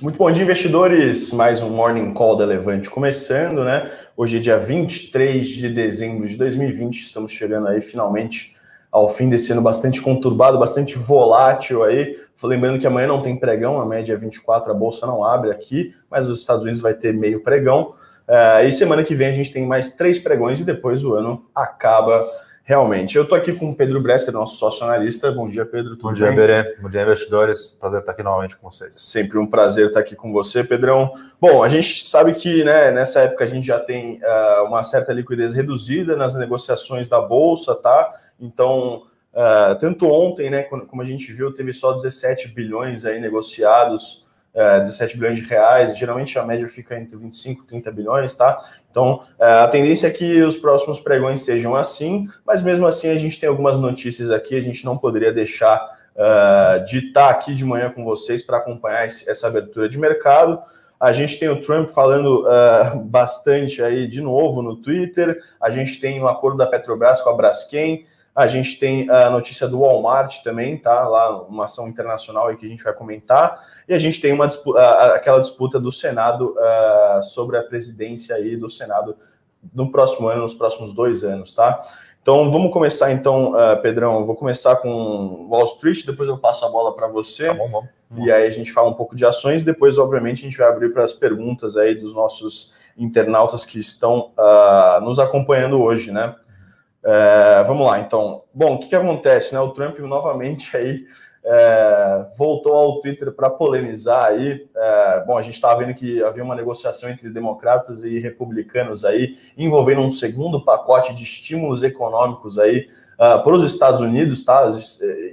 Muito bom dia, investidores. Mais um Morning Call da Levante começando, né? Hoje é dia 23 de dezembro de 2020. Estamos chegando aí finalmente ao fim desse ano bastante conturbado, bastante volátil aí. Lembrando que amanhã não tem pregão, a média é 24, a bolsa não abre aqui, mas os Estados Unidos vai ter meio pregão. Uh, e semana que vem a gente tem mais três pregões e depois o ano acaba realmente. Eu estou aqui com o Pedro Bresser, nosso sócio analista. Bom dia, Pedro. Tudo Bom dia, Berê. Bom dia, investidores. Prazer estar aqui novamente com vocês. Sempre um prazer estar aqui com você, Pedrão. Bom, a gente sabe que né, nessa época a gente já tem uh, uma certa liquidez reduzida nas negociações da Bolsa, tá? Então, uh, tanto ontem, né, como a gente viu, teve só 17 bilhões aí negociados 17 é, bilhões de reais, geralmente a média fica entre 25 e 30 bilhões, tá? Então, é, a tendência é que os próximos pregões sejam assim, mas mesmo assim a gente tem algumas notícias aqui, a gente não poderia deixar uh, de estar aqui de manhã com vocês para acompanhar esse, essa abertura de mercado. A gente tem o Trump falando uh, bastante aí de novo no Twitter, a gente tem o acordo da Petrobras com a Braskem, a gente tem a notícia do Walmart também, tá? Lá, uma ação internacional aí que a gente vai comentar. E a gente tem uma disputa, aquela disputa do Senado uh, sobre a presidência aí do Senado no próximo ano, nos próximos dois anos, tá? Então vamos começar então, uh, Pedrão. Eu vou começar com Wall Street, depois eu passo a bola para você. Tá bom, bom. E aí a gente fala um pouco de ações, depois, obviamente, a gente vai abrir para as perguntas aí dos nossos internautas que estão uh, nos acompanhando hoje, né? É, vamos lá, então. Bom, o que, que acontece, né? O Trump novamente aí é, voltou ao Twitter para polemizar aí. É, bom, a gente estava vendo que havia uma negociação entre democratas e republicanos aí, envolvendo um segundo pacote de estímulos econômicos aí uh, para os Estados Unidos, tá?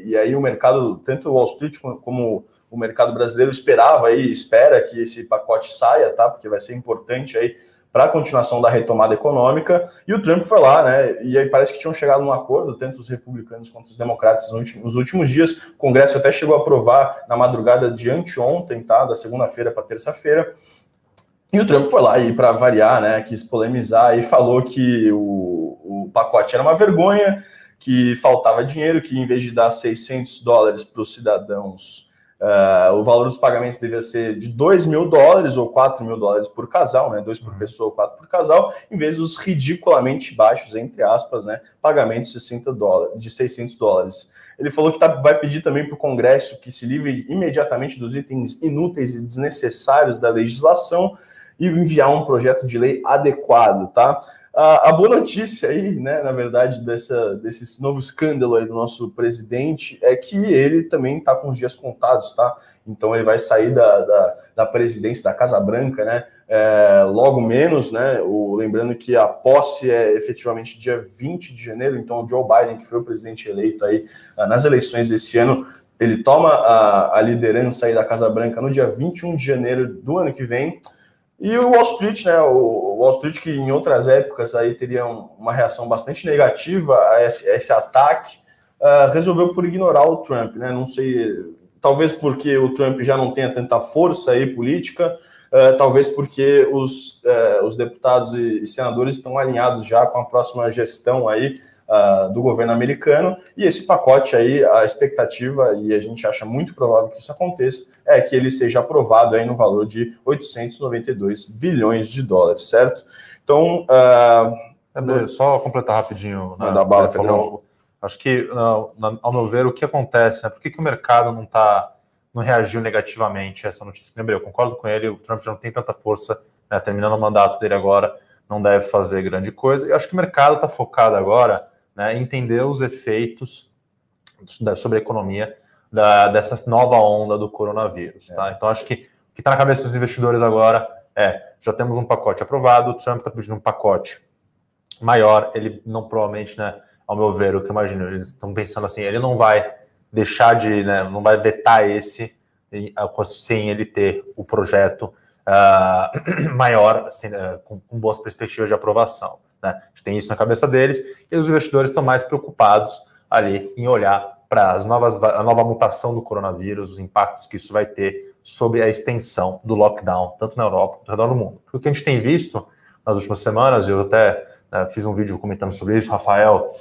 E aí o mercado, tanto o Wall Street como o mercado brasileiro esperava aí, espera que esse pacote saia, tá? Porque vai ser importante aí para a continuação da retomada econômica, e o Trump foi lá, né? E aí parece que tinham chegado num acordo, tanto os republicanos quanto os democratas, nos últimos dias. O Congresso até chegou a aprovar na madrugada de anteontem, tá? Da segunda-feira para terça-feira. E o Trump foi lá e, para variar, né, quis polemizar e falou que o, o pacote era uma vergonha, que faltava dinheiro, que em vez de dar 600 dólares para os cidadãos Uh, o valor dos pagamentos devia ser de 2 mil dólares ou 4 mil dólares por casal, né? Dois por uhum. pessoa, quatro por casal, em vez dos ridiculamente baixos, entre aspas, né? Pagamentos de 60 dólares, de 600 dólares. Ele falou que tá, vai pedir também para o Congresso que se livre imediatamente dos itens inúteis e desnecessários da legislação e enviar um projeto de lei adequado, tá? A, boa notícia aí, né, na verdade, dessa, desse novo escândalo aí do nosso presidente é que ele também está com os dias contados, tá? Então ele vai sair da, da, da presidência da Casa Branca, né? É, logo menos, né? O, lembrando que a posse é efetivamente dia 20 de janeiro, então o Joe Biden, que foi o presidente eleito aí ah, nas eleições desse ano, ele toma a, a liderança aí da Casa Branca no dia 21 de janeiro do ano que vem. E o Wall Street, né? O Wall Street, que em outras épocas aí teria uma reação bastante negativa a esse, a esse ataque, uh, resolveu por ignorar o Trump, né? Não sei, talvez porque o Trump já não tenha tanta força aí política, uh, talvez porque os, uh, os deputados e senadores estão alinhados já com a próxima gestão aí uh, do governo americano. E esse pacote aí, a expectativa, e a gente acha muito provável que isso aconteça, é que ele seja aprovado aí no valor de 892 bilhões de dólares, certo? Então. Uh, é, só completar rapidinho. Né, da bala, falou, Acho que, ao meu ver, o que acontece, né, por que, que o mercado não está não reagiu negativamente a essa notícia. Lembrei, eu concordo com ele, o Trump já não tem tanta força, né, terminando o mandato dele agora, não deve fazer grande coisa. Eu acho que o mercado está focado agora né, entender os efeitos sobre a economia da, dessa nova onda do coronavírus. Tá? É. Então, acho que o que está na cabeça dos investidores agora é: já temos um pacote aprovado, o Trump está pedindo um pacote maior, ele não provavelmente, né, ao meu ver, o que eu imagino, eles estão pensando assim, ele não vai deixar de, né, não vai vetar esse sem ele ter o projeto uh, maior, assim, uh, com, com boas perspectivas de aprovação. Né? A gente tem isso na cabeça deles e os investidores estão mais preocupados ali em olhar para as novas, a nova mutação do coronavírus, os impactos que isso vai ter sobre a extensão do lockdown, tanto na Europa quanto no mundo. Porque o que a gente tem visto nas últimas semanas, eu até né, fiz um vídeo comentando sobre isso, Rafael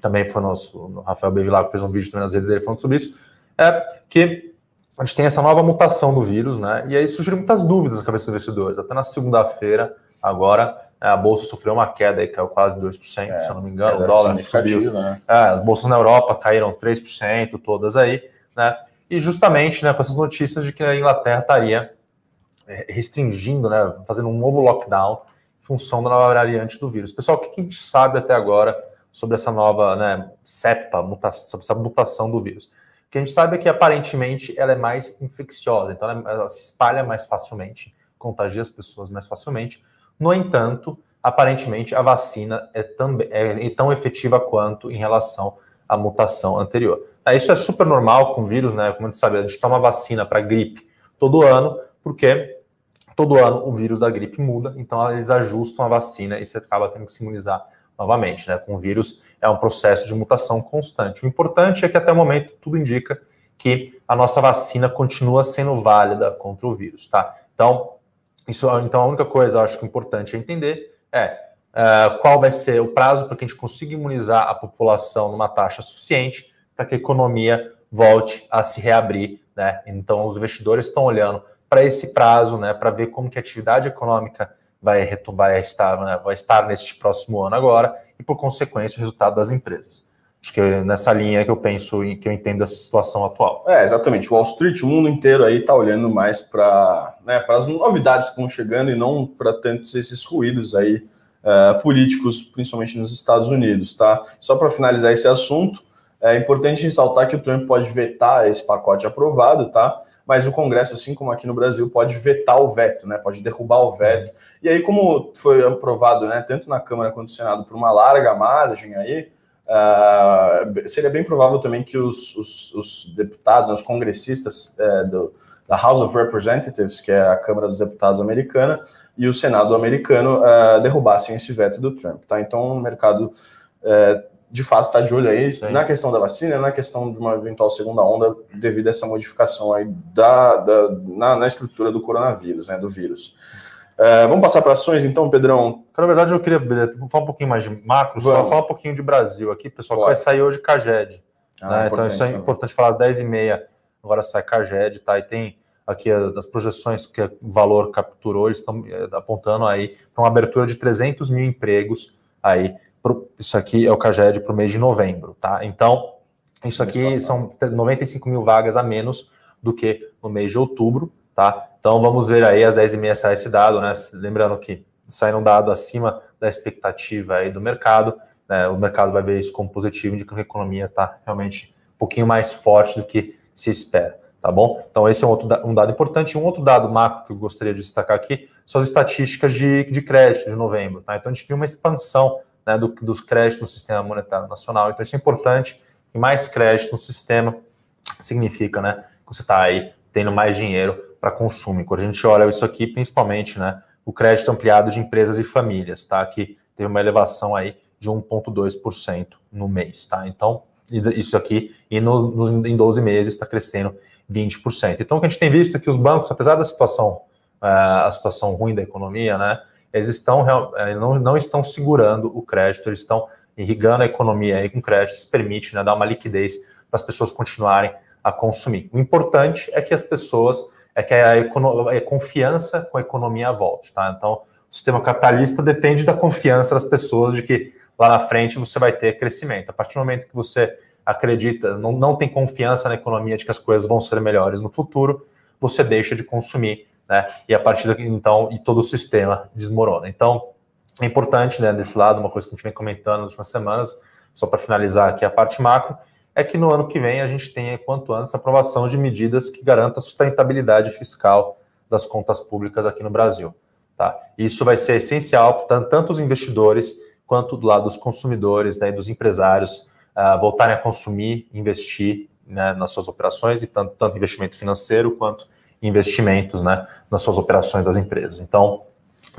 também foi nosso, Rafael Bevilacqua fez um vídeo também nas redes dele falando sobre isso, é que a gente tem essa nova mutação do vírus, né? E aí surgiram muitas dúvidas na cabeça dos investidores. Até na segunda-feira, agora, né, a bolsa sofreu uma queda e caiu quase 2%, é, se eu não me engano. O dólar subiu. Né? É, as bolsas na Europa caíram 3%, todas aí, né? E justamente né, com essas notícias de que a Inglaterra estaria é, restringindo, né, fazendo um novo lockdown em função da nova variante do vírus. Pessoal, o que a gente sabe até agora sobre essa nova né, cepa, mutação, sobre essa mutação do vírus? O que a gente sabe é que aparentemente ela é mais infecciosa, então ela, ela se espalha mais facilmente, contagia as pessoas mais facilmente. No entanto, aparentemente a vacina é, é, é tão efetiva quanto em relação à mutação anterior. Isso é super normal com vírus, né? Como a gente sabe, a gente toma vacina para gripe todo ano, porque todo ano o vírus da gripe muda, então eles ajustam a vacina e você acaba tendo que se imunizar novamente, né? Com o vírus é um processo de mutação constante. O importante é que até o momento tudo indica que a nossa vacina continua sendo válida contra o vírus, tá? Então, isso, então a única coisa acho que é importante entender é uh, qual vai ser o prazo para que a gente consiga imunizar a população numa taxa suficiente para que a economia volte a se reabrir, né? Então os investidores estão olhando para esse prazo, né, para ver como que a atividade econômica vai, vai, estar, né, vai estar neste próximo ano agora e, por consequência, o resultado das empresas. Acho que nessa linha que eu penso, que eu entendo essa situação atual. É, exatamente. Wall Street, o mundo inteiro aí está olhando mais para né, as novidades que vão chegando e não para tantos esses ruídos aí uh, políticos, principalmente nos Estados Unidos, tá? Só para finalizar esse assunto, é importante ressaltar que o Trump pode vetar esse pacote aprovado, tá? Mas o Congresso, assim como aqui no Brasil, pode vetar o veto, né? Pode derrubar o veto. E aí, como foi aprovado, né, tanto na Câmara quanto no Senado, por uma larga margem aí, Uh, seria bem provável também que os, os, os deputados, os congressistas uh, do, da House of Representatives, que é a Câmara dos Deputados americana, e o Senado americano uh, derrubassem esse veto do Trump. Tá? Então, o mercado, eh, de fato, está de olho aí Sim. na questão da vacina, na questão de uma eventual segunda onda devido a essa modificação aí da, da na, na, estrutura do coronavírus, né, do vírus. É, vamos passar para ações, então, Pedrão? Na verdade, eu queria falar um pouquinho mais de macro, vamos. só falar um pouquinho de Brasil aqui, pessoal, que vai sair hoje Caged. Ah, né? Então, isso é também. importante falar às 10h30, agora sai Caged, tá? E tem aqui as projeções que o valor capturou, eles estão é, apontando aí para uma abertura de 300 mil empregos aí. Pro, isso aqui é o Caged para o mês de novembro, tá? Então, isso aqui são 95 mil vagas a menos do que no mês de outubro, tá? Então vamos ver aí às 10h30 sai esse dado, né? Lembrando que sai um dado acima da expectativa aí do mercado, né? O mercado vai ver isso como positivo, indicando que a economia está realmente um pouquinho mais forte do que se espera, tá bom? Então esse é um, outro, um dado importante. Um outro dado macro que eu gostaria de destacar aqui são as estatísticas de, de crédito de novembro, tá? Então a gente viu uma expansão né, do, dos créditos no sistema monetário nacional. Então isso é importante. E mais crédito no sistema significa, né, que você está aí tendo mais dinheiro para consumo. quando a gente olha isso aqui, principalmente, né, o crédito ampliado de empresas e famílias, tá? Que teve uma elevação aí de 1,2% no mês, tá? Então, isso aqui, e no, no, em 12 meses está crescendo 20%. Então, o que a gente tem visto é que os bancos, apesar da situação, uh, a situação ruim da economia, né, eles estão, uh, não, não estão segurando o crédito, eles estão irrigando a economia aí com crédito, isso permite né, dar uma liquidez para as pessoas continuarem a consumir. O importante é que as pessoas, é que a, a confiança com a economia volte, tá? Então, o sistema capitalista depende da confiança das pessoas de que lá na frente você vai ter crescimento. A partir do momento que você acredita, não, não tem confiança na economia de que as coisas vão ser melhores no futuro, você deixa de consumir, né? E a partir daqui, então, e todo o sistema desmorona. Então, é importante, né, desse lado, uma coisa que a gente vem comentando nas últimas semanas, só para finalizar aqui a parte macro, é que no ano que vem a gente tenha, quanto antes, aprovação de medidas que garantam a sustentabilidade fiscal das contas públicas aqui no Brasil. Tá? Isso vai ser essencial para tanto os investidores quanto do lado dos consumidores, né, dos empresários, uh, voltarem a consumir, investir né, nas suas operações, e tanto, tanto investimento financeiro quanto investimentos né, nas suas operações das empresas. Então,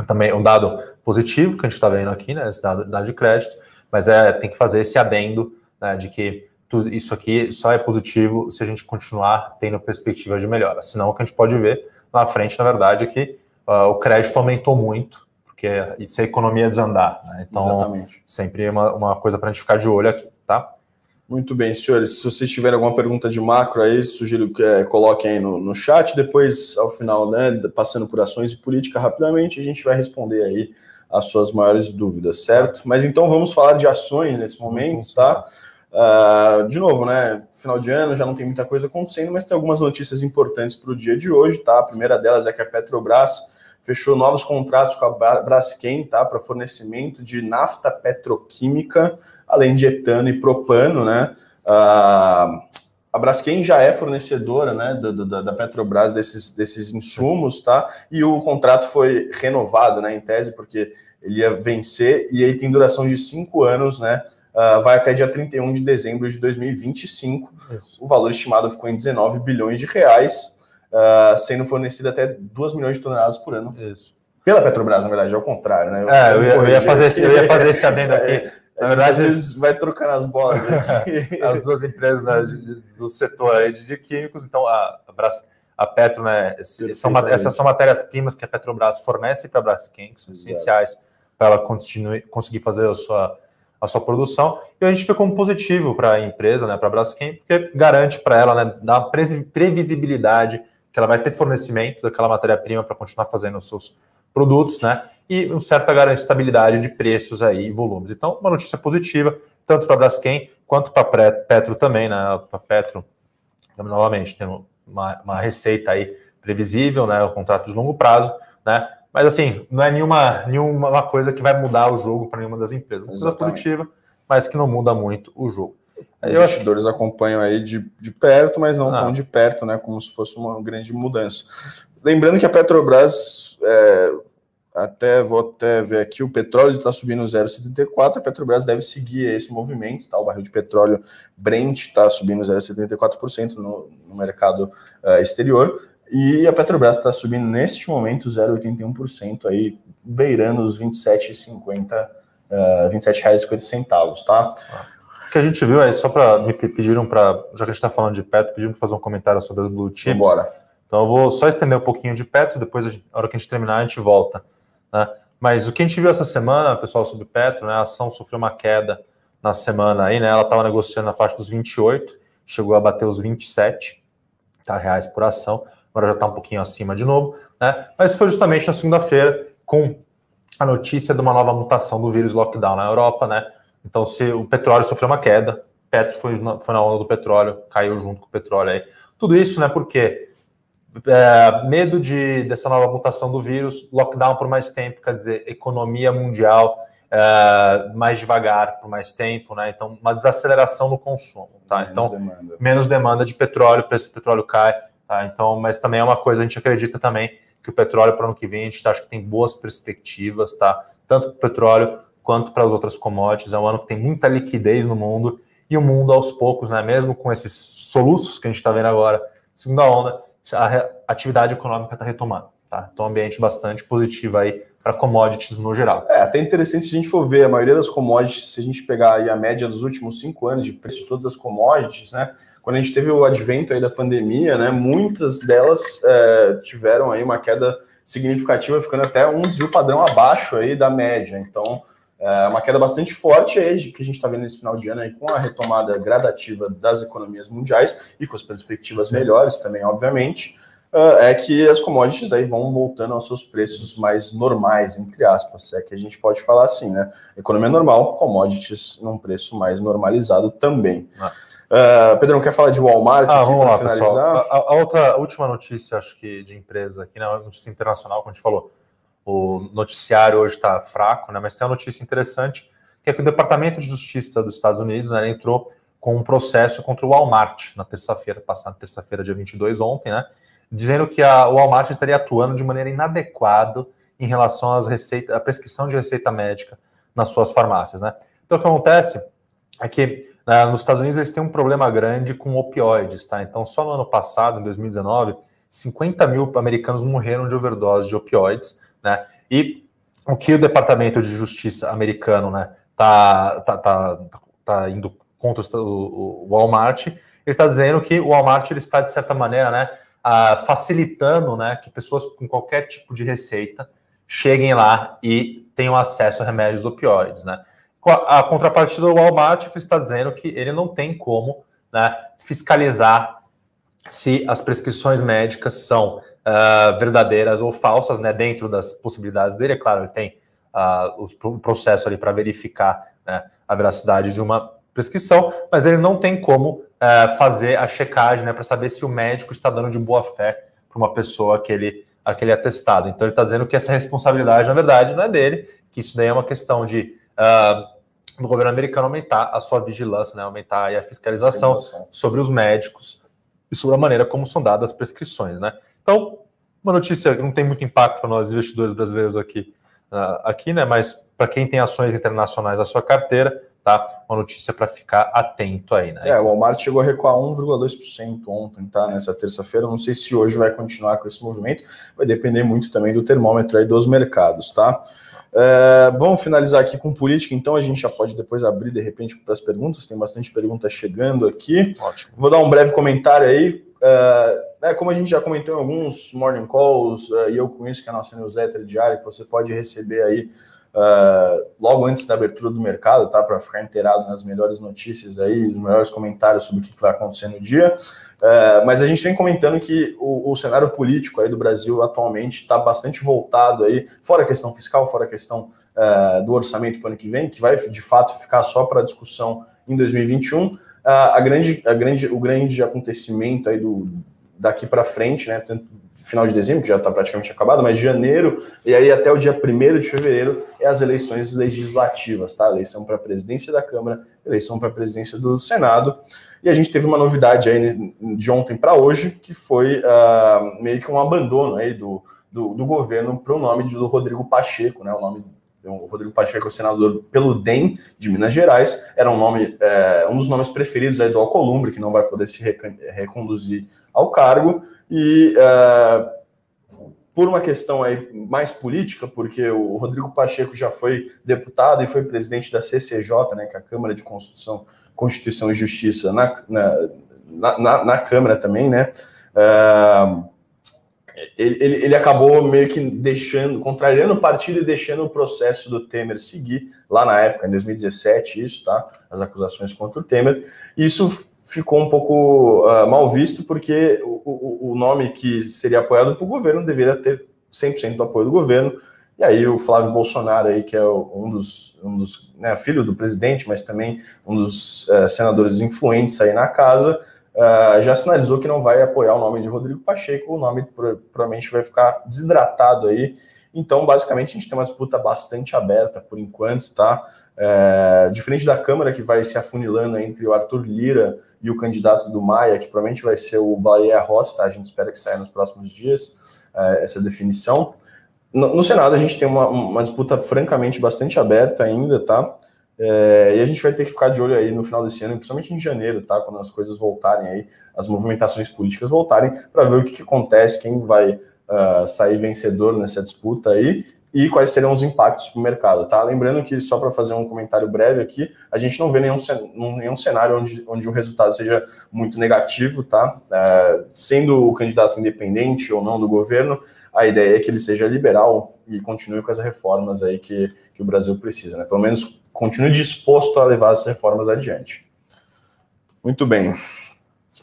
também um dado positivo que a gente está vendo aqui, né, esse dado, dado de crédito, mas é, tem que fazer esse adendo né, de que tudo isso aqui só é positivo se a gente continuar tendo perspectiva de melhora. Senão, o que a gente pode ver na frente, na verdade, é que uh, o crédito aumentou muito, porque isso é economia desandar. Né? Então, Exatamente. sempre uma, uma coisa para a gente ficar de olho aqui, tá? Muito bem, senhores. Se vocês tiverem alguma pergunta de macro aí, sugiro que é, coloquem aí no, no chat. Depois, ao final, né, passando por ações e política rapidamente, a gente vai responder aí as suas maiores dúvidas, certo? Mas então vamos falar de ações nesse momento, tá? Uh, de novo, né? Final de ano já não tem muita coisa acontecendo, mas tem algumas notícias importantes para o dia de hoje, tá? A primeira delas é que a Petrobras fechou novos contratos com a Braskem, tá? Para fornecimento de nafta petroquímica além de etano e propano, né? Uh, a Braskem já é fornecedora né, do, da Petrobras desses, desses insumos, tá? E o contrato foi renovado, né, em tese, porque ele ia vencer e aí tem duração de cinco anos, né? Uh, vai até dia 31 de dezembro de 2025. Isso. O valor estimado ficou em 19 bilhões de reais, uh, sendo fornecido até 2 milhões de toneladas por ano. Isso. Pela Petrobras, na verdade, ao contrário, né? Eu, é, eu, ia, eu ia, fazer esse, eu ia fazer esse adendo aqui. É, na verdade, vezes vai trocando as bolas. as duas empresas né, do setor de, químicos, então a, a Petro, né, são, essas são matérias-primas que a Petrobras fornece para a Braskem, que são essenciais para ela continue, conseguir fazer a sua, a sua produção. E a gente vê como positivo para a empresa, né, para a Braskem, porque garante para ela, né, dá previsibilidade que ela vai ter fornecimento daquela matéria-prima para continuar fazendo os seus produtos, né? E uma certa garantia de estabilidade de preços aí e volumes. Então, uma notícia positiva, tanto para a Braskem quanto para a Petro também, né? Para a Petro, novamente, tem uma, uma, receita aí previsível, né? O contrato de longo prazo, né? Mas assim, não é nenhuma, nenhuma coisa que vai mudar o jogo para nenhuma das empresas. Uma coisa positiva, mas que não muda muito o jogo. Os investidores que... acompanham aí de, de perto, mas não ah. tão de perto, né? Como se fosse uma grande mudança. Lembrando que a Petrobras, é, até vou até ver aqui, o petróleo está subindo 0,74, a Petrobras deve seguir esse movimento, tá? O barril de petróleo Brent está subindo 0,74% no, no mercado uh, exterior, e a Petrobras está subindo neste momento 0,81%, aí beirando os 27,50, uh, 27 reais e 50 centavos, tá? O que a gente viu é só para me pediram para, já que a gente está falando de Petro, pediram para fazer um comentário sobre as blue chips. Bora. Então eu vou só estender um pouquinho de Petro, depois, na hora que a gente terminar, a gente volta. Né? Mas o que a gente viu essa semana, pessoal, sobre Petro, né, a ação sofreu uma queda na semana aí, né? Ela estava negociando na faixa dos 28, chegou a bater os 27 tá, reais por ação, agora já está um pouquinho acima de novo, né? Mas foi justamente na segunda-feira com a notícia de uma nova mutação do vírus lockdown na Europa, né? Então, se o petróleo sofreu uma queda, Petro foi na, foi na onda do petróleo, caiu junto com o petróleo aí. Tudo isso, né? Porque é, medo de, dessa nova mutação do vírus, lockdown por mais tempo, quer dizer, economia mundial é, mais devagar por mais tempo, né? Então, uma desaceleração no consumo, tá? Menos então, demanda. menos demanda de petróleo, preço do petróleo cai, tá? Então, mas também é uma coisa, a gente acredita também que o petróleo para o ano que vem, a gente acha que tem boas perspectivas, tá? Tanto para o petróleo quanto para as outras commodities. É um ano que tem muita liquidez no mundo e o mundo, aos poucos, né? Mesmo com esses soluços que a gente está vendo agora, segunda onda, a atividade econômica está retomando. Tá? Então, um ambiente bastante positivo aí para commodities no geral. É até interessante se a gente for ver a maioria das commodities, se a gente pegar aí a média dos últimos cinco anos de preço de todas as commodities, né? Quando a gente teve o advento aí da pandemia, né? Muitas delas é, tiveram aí uma queda significativa, ficando até um desvio padrão abaixo aí da média. Então, é uma queda bastante forte aí que a gente está vendo nesse final de ano aí, com a retomada gradativa das economias mundiais e com as perspectivas melhores também, obviamente, é que as commodities aí vão voltando aos seus preços mais normais, entre aspas, é que a gente pode falar assim, né? Economia normal, commodities num preço mais normalizado também. Ah. Uh, Pedro, quer falar de Walmart ah, aqui para finalizar? A, a, outra a última notícia, acho que de empresa aqui, né, notícia internacional, como a gente falou, o noticiário hoje está fraco, né? Mas tem uma notícia interessante, que é que o Departamento de Justiça dos Estados Unidos né, entrou com um processo contra o Walmart na terça-feira, passada terça-feira, dia 22, ontem, né? Dizendo que a, o Walmart estaria atuando de maneira inadequada em relação às receitas, à prescrição de receita médica nas suas farmácias, né? Então, o que acontece é que né, nos Estados Unidos eles têm um problema grande com opioides, tá? Então, só no ano passado, em 2019, 50 mil americanos morreram de overdose de opioides, né? E o que o Departamento de Justiça americano né, tá, tá, tá, tá indo contra o, o Walmart, ele está dizendo que o Walmart ele está, de certa maneira, né, facilitando né, que pessoas com qualquer tipo de receita cheguem lá e tenham acesso a remédios opioides. Né? A contrapartida do Walmart está dizendo que ele não tem como né, fiscalizar se as prescrições médicas são uh, verdadeiras ou falsas, né, dentro das possibilidades dele. É claro, ele tem uh, o processo ali para verificar né, a veracidade de uma prescrição, mas ele não tem como uh, fazer a checagem né, para saber se o médico está dando de boa fé para uma pessoa aquele, aquele atestado. Então ele está dizendo que essa responsabilidade, na verdade, não é dele, que isso daí é uma questão de uh, do governo americano aumentar a sua vigilância, né, aumentar a fiscalização, fiscalização sobre os médicos e sobre a maneira como são dadas as prescrições, né? Então, uma notícia que não tem muito impacto para nós investidores brasileiros aqui, uh, aqui, né? Mas para quem tem ações internacionais na sua carteira, tá? Uma notícia para ficar atento aí, né? É, o Walmart chegou a recuar 1,2% ontem, tá? Nessa terça-feira. Não sei se hoje vai continuar com esse movimento. Vai depender muito também do termômetro aí dos mercados, tá? É, vamos finalizar aqui com política, então a gente já pode depois abrir de repente para as perguntas. Tem bastante pergunta chegando aqui. Ótimo. Vou dar um breve comentário aí. É, né, como a gente já comentou em alguns morning calls, uh, e eu isso, que é a nossa newsletter diária, que você pode receber aí uh, logo antes da abertura do mercado, tá? Para ficar inteirado nas melhores notícias aí, os melhores comentários sobre o que vai acontecer no dia. Uh, mas a gente vem comentando que o, o, cenário político aí do Brasil atualmente está bastante voltado aí, fora a questão fiscal, fora a questão do orçamento para o ano que vem, que vai de fato ficar só para discussão em 2021. a grande, a grande, o grande acontecimento aí do, daqui para frente, né? Final de dezembro, que já está praticamente acabado, mas janeiro, e aí até o dia 1 de fevereiro é as eleições legislativas, tá? Eleição para a presidência da Câmara, eleição para a presidência do Senado. E a gente teve uma novidade aí de ontem para hoje, que foi uh, meio que um abandono aí do, do, do governo para o nome do Rodrigo Pacheco, né? O nome o Rodrigo Pacheco, senador pelo DEM de Minas Gerais, era um nome, é, um dos nomes preferidos aí do Alcolumbre, que não vai poder se reconduzir ao cargo, e é, por uma questão aí mais política, porque o Rodrigo Pacheco já foi deputado e foi presidente da CCJ, né, que é a Câmara de Constituição, Constituição e Justiça na, na, na, na Câmara também, né, é, ele, ele, ele, acabou meio que deixando, contrariando o partido e deixando o processo do Temer seguir, lá na época, em 2017, isso, tá? As acusações contra o Temer. Isso ficou um pouco uh, mal visto, porque o, o, o, nome que seria apoiado pelo governo deveria ter 100% do apoio do governo. E aí o Flávio Bolsonaro, aí, que é um dos, um dos né, filho do presidente, mas também um dos uh, senadores influentes aí na casa, uh, já sinalizou que não vai apoiar o nome de Rodrigo Pacheco, o nome provavelmente vai ficar desidratado aí. Então, basicamente, a gente tem uma disputa bastante aberta por enquanto, tá? É, diferente da Câmara, que vai se afunilando entre o Arthur Lira e o candidato do Maia, que provavelmente vai ser o Bahia Rossi, tá? A gente espera que saia nos próximos dias é, essa definição. No, no, Senado, a gente tem uma, uma disputa francamente bastante aberta ainda, tá? É, e a gente vai ter que ficar de olho aí no final desse ano, principalmente em janeiro, tá? Quando as coisas voltarem aí, as movimentações políticas voltarem, para ver o que, que, acontece, quem vai uh, sair vencedor nessa disputa aí e quais serão os impactos para o mercado, tá? Lembrando que, só para fazer um comentário breve aqui, a gente não vê nenhum, nenhum cenário onde, onde o resultado seja muito negativo, tá? Uh, sendo o candidato independente ou não do governo, a ideia é que ele seja liberal e continue com as reformas aí que, que o Brasil precisa, né? Pelo menos continue disposto a levar as reformas adiante. Muito bem.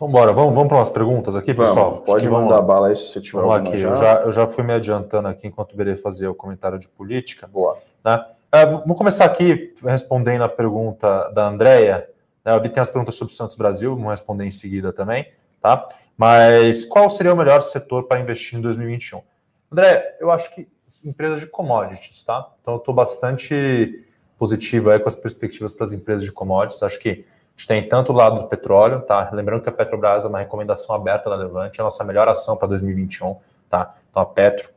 Vamos embora, vamos, vamos para umas perguntas aqui, vamos, pessoal? Pode mandar lá. bala aí se você tiver vamos aqui. Já. Eu, já, eu já fui me adiantando aqui enquanto o Berê fazia o comentário de política. Boa. Né? É, vamos começar aqui respondendo a pergunta da Andrea. Né? Eu vi tem as perguntas sobre o Santos Brasil, vamos responder em seguida também, tá? Mas qual seria o melhor setor para investir em 2021? André, eu acho que empresas de commodities, tá? Então eu estou bastante positivo aí com as perspectivas para as empresas de commodities. Acho que a gente tem tanto o lado do petróleo, tá? Lembrando que a Petrobras é uma recomendação aberta da Levante, é a nossa melhor ação para 2021, tá? Então a Petro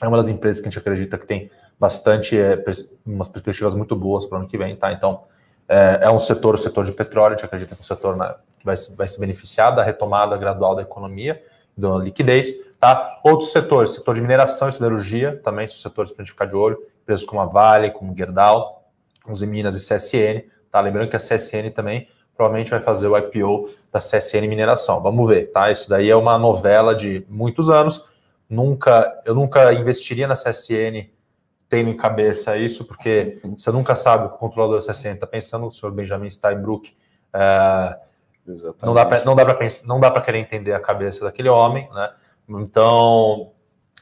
é uma das empresas que a gente acredita que tem bastante, é, pers umas perspectivas muito boas para o ano que vem, tá? Então é, é, um setor, o setor de petróleo, a gente acredita que é um setor né, que vai, vai se beneficiar da retomada gradual da economia, da liquidez, Tá? Outros setores, setor de mineração e siderurgia, também são setores para a gente ficar de olho, empresas como a Vale, como Gerdau, Uzi Minas e CSN. Tá? Lembrando que a CSN também provavelmente vai fazer o IPO da CSN Mineração. Vamos ver, tá? Isso daí é uma novela de muitos anos. Nunca, eu nunca investiria na CSN tendo em cabeça isso, porque você nunca sabe o que o controlador 60 está pensando, o senhor Benjamin Steinbrück. É, não dá para não dá para pensar, não dá para querer entender a cabeça daquele homem, né? Então,